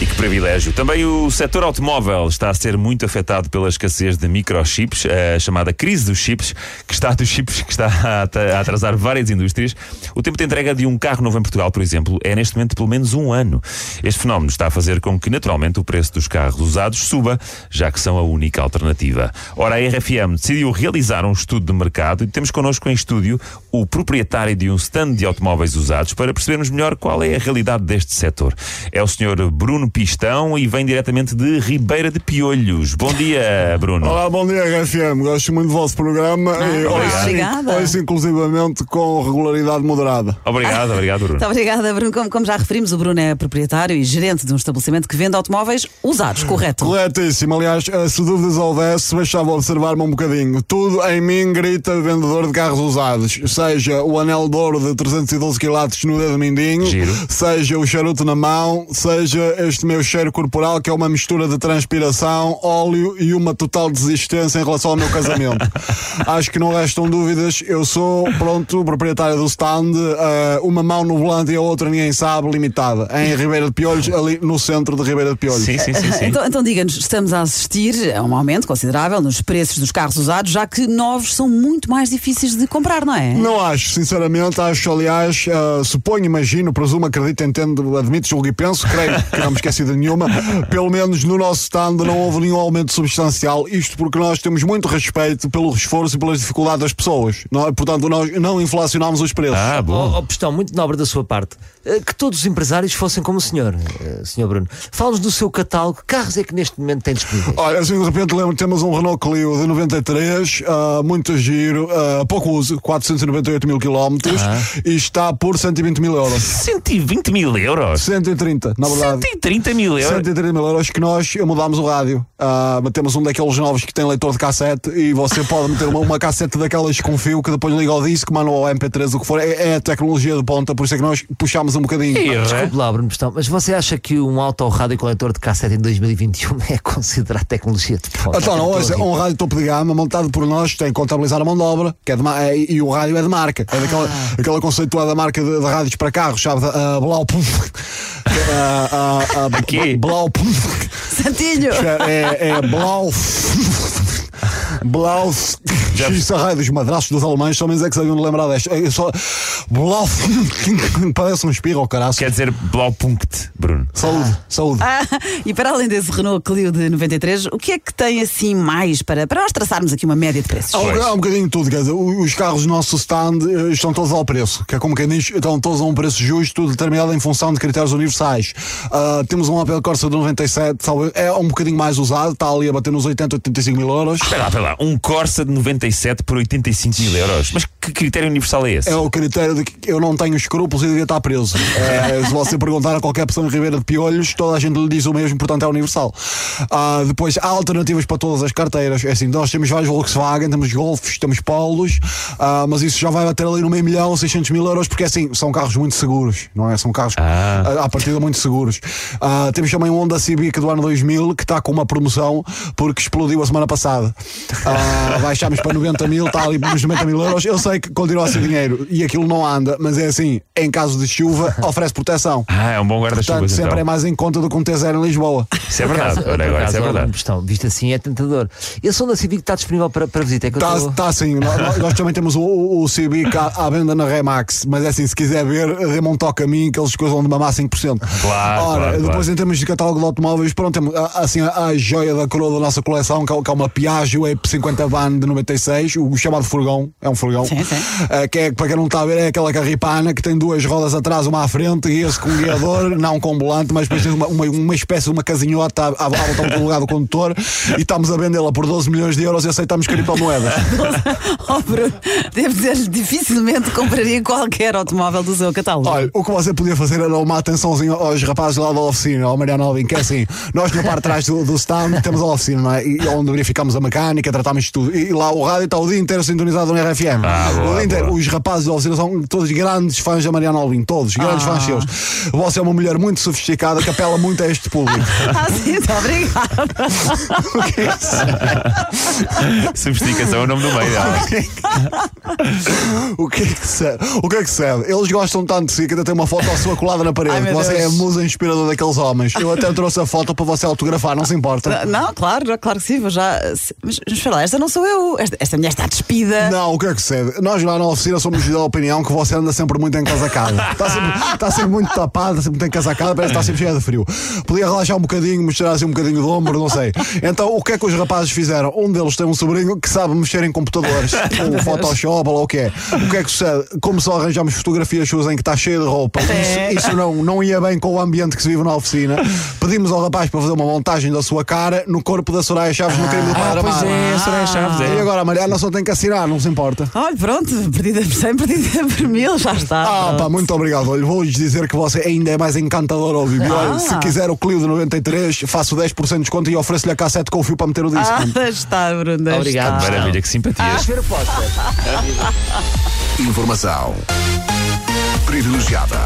E que privilégio. Também o setor automóvel está a ser muito afetado pela escassez de microchips, a chamada crise dos chips, que está dos chips, que está a atrasar várias indústrias. O tempo de entrega de um carro novo em Portugal, por exemplo, é neste momento pelo menos um ano. Este fenómeno está a fazer com que, naturalmente, o preço dos carros usados suba, já que são a única alternativa. Ora, a RFM decidiu realizar um estudo de mercado e temos connosco em estúdio o proprietário de um stand de automóveis usados para percebermos melhor qual é a realidade deste setor. É o Sr. Bruno Pistão e vem diretamente de Ribeira de Piolhos. Bom dia, Bruno. Olá, bom dia, RFM. Gosto muito do vosso programa e ouço, obrigada. ouço inclusivamente com regularidade moderada. Obrigado, obrigado, Bruno. Muito obrigada, Bruno. Como, como já referimos, o Bruno é proprietário e gerente de um estabelecimento que vende automóveis usados, correto? Corretíssimo. Aliás, eh, se dúvidas houvesse, deixava observar-me um bocadinho. Tudo em mim grita vendedor de carros usados. Seja o anel de ouro de 312 quilates no dedo mindinho, Giro. seja o charuto na mão, seja este meu cheiro corporal que é uma mistura de transpiração, óleo e uma total desistência em relação ao meu casamento. Acho que não restam dúvidas. Eu sou, pronto, proprietário do stand, eh, uma mão no volante e a outra ninguém sabe, limitada. Em Ribeira de Piolhos, ali no centro de Ribeira de Piolhos. Sim, sim, sim, sim. Então, então diga-nos, estamos a assistir a um aumento considerável nos preços dos carros usados, já que novos são muito mais difíceis de comprar, não é? Não acho, sinceramente, acho, aliás, eh, suponho, imagino, presumo, acredito, entendo, admito, julgo e penso, creio que não me esqueci de nenhuma, pelo menos no nosso stand não houve nenhum aumento substancial, isto porque nós temos muito respeito pelo esforço e pelas dificuldades das pessoas, não é? portanto nós não inflacionamos os preços. Ah, bom. Oh, oh, Pestão, muito nobre da sua parte. Eh, Que todos os empresários fossem como o senhor, eh, senhor Bruno. Fala-nos do seu catálogo. Que carros é que neste momento tem disponíveis? Olha, assim de repente lembro temos um Renault Clio de 93, ah, muito giro, ah, pouco uso, 498 mil quilómetros, e está por 120 mil euros. 120 mil euros? 130, na verdade. 130 mil euros? 130 mil euros que nós mudámos o rádio. Ah, metemos um daqueles novos que tem leitor de cassete e você pode meter uma, uma cassete daquelas com fio que depois liga ao disco, manda ao MP3, o que for. É, é a tecnologia de ponta, por isso é que nós puxámos um bocadinho. Desculpe lá, Bruno Pestão, mas você acha que um autorrádio com leitor de cassete em 2021 é considerado tecnologia de ponta? Então, não, rir. um rádio topo de gama montado por nós tem que contabilizar a mão de obra que é de é- e o rádio é de marca. É daquela Ah. aquela conceituada marca de, de rádios para carros, sabe? A Blau. A, a, a, quê? Blau. Santinho! É, é Blau. Blau. Isso a raio dos madraços dos alemães, só menos é que sabiam de lembrar desta. É só. Blau. Parece um espirro, caraço. Quer dizer Blaupunkt, Bruno. Saúde, saúde. Ah, e para além desse Renault Clio de 93, o que é que tem assim mais para, para nós traçarmos aqui uma média de preços? Há um, há um bocadinho de tudo, quer dizer, os carros do nosso stand eh, estão todos ao preço, que é como quem diz, estão todos a um preço justo, determinado em função de critérios universais. Ah, temos um Opel Corsa de 97, sabe, é um bocadinho mais usado, está ali a bater nos 80, 85 mil euros. Espera lá, espera lá. Um Corsa de 97 por 85 mil euros. Mas que critério universal é esse? É o critério de que eu não tenho escrúpulos e devia estar preso. É, se você perguntar a qualquer pessoa em Ribeira de Piolhos, toda a gente lhe diz o mesmo, portanto é universal. Ah, depois há alternativas para todas as carteiras. É assim, nós temos vários Volkswagen, temos Golfs, temos Polos, ah, mas isso já vai bater ali no meio milhão, 600 mil euros, porque assim, são carros muito seguros, não é? São carros Ah. ah, à partida muito seguros. Ah, temos também um Honda Civic do ano 2000 que está com uma promoção porque explodiu a semana passada. Ah, baixámos para 90 mil, está ali nos 90 mil euros. Eu sei que continua a ser dinheiro e aquilo não anda, mas é assim, em caso de chuva, oferece proteção. Ah, é um bom guarda-chuvas Portanto, sempre então. é mais em conta do que um T0 em Lisboa. Isso é verdade. por agora, isso é verdade. Visto assim é tentador. Esse Honda Civic está disponível para, para visita. É Está estou- tá assim, nós, nós também temos o, o, o Civic à, à venda na Remax, mas é assim, se quiser ver, dê-me um toque a mim que eles coisam de mamar 5%. Claro, Ora, claro, depois claro. em termos de catálogo de automóveis, pronto, temos assim a, a joia da coroa da nossa coleção, que é, que é uma Piaggio E50 Van de 2006, o chamado furgão, é um furgão, Sim, sim. eh, que é, para quem não está a ver, é aquela carripana que tem duas rodas atrás, uma à frente, e esse com guiador, não com volante, mas depois tem uma, uma, uma espécie de uma casinhota à, à, volta do lugar do condutor, e estamos a vendê-la por 12 milhões de euros e aceitamos criptomoedas. Oh, Bruno, devo dizer-lhe, dificilmente compraria qualquer automóvel do seu catálogo. Olha, o que você podia fazer era uma atençãozinha aos rapazes lá da oficina, ao Mariano Alvim, que é assim, nós na parte de trás do, do stand temos a oficina, não é? E onde verificamos a mecânica, tratamos isto tudo. E lá o rádio está o dia inteiro sintonizado no RFM. Ah, boa, inteiro. Os rapazes da oficina são todos grandes fãs da Mariana Alvim, todos, grandes Ah. fãs seus. Você é uma mulher muito sofisticada que apela muito a este público. Ah, sim, muito obrigada. O que é isso? Sofisticação é o nome do meio. O que é que serve? O que é que serve? Eles gostam tanto de si que ainda tem uma foto à sua colada na parede. Ai, você Deus. é a musa inspiradora daqueles homens. Eu até trouxe a foto para você autografar, não se importa? Não, claro, claro que sim, já. Mas, mas lá, esta não sou eu. Esta, esta mulher está despida. Não, o que é que serve? Nós lá na oficina somos da opinião que você anda sempre muito encasacada. Está sempre, está sempre muito tapada, está sempre muito encasacada, parece que está sempre cheia de frio. Podia relaxar um bocadinho, mostrar assim um bocadinho de ombro, não sei. Então, o que é que os rapazes fizeram? Um deles tem um sobrinho que sabe mexer em computadores, o Photoshop ou o que é. O que é que sucede? Como só arranjamos fotografias suas em que está cheia de roupa, É. isso, isso não, não ia bem com o ambiente que se vive na oficina. Pedimos ao rapaz para fazer uma montagem da sua cara no corpo da Soraya Chaves no crime do Ah, Padre pois Amaro. é, Soraya Chaves E é. agora a Mariana só tem que assinar, não se importa. Olha, pronto, perdida por 100, perdida por mil, já está. Ah, pronto. pá, muito obrigado. Olha, vou-lhes dizer que você ainda é mais encantador ao vivo. Olha, Ah. se quiser o Clio de 93, faço 10% de desconto e ofereço-lhe a cassete com o fio para meter o disco. Ah, estar, Bruno. Obrigado. estar. Maravilha, que simpatias. Ver aposta. Informação privilegiada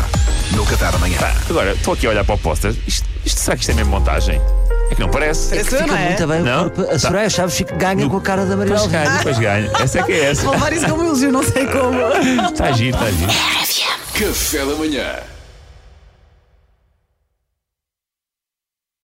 no Qatar amanhã. Agora, estou aqui a olhar para o póster. Isto, isto- será que isto é mesmo montagem? É que não parece. Parece eu, Fica não é? muito bem. Não? A Soraya Chaves fica, ganha com a cara da Maria Pois Alvim. ganho, pois ganho. Essa é que é essa. Vou levar isso como elogio, não sei como. Está a giro, está a giro. Café da manhã.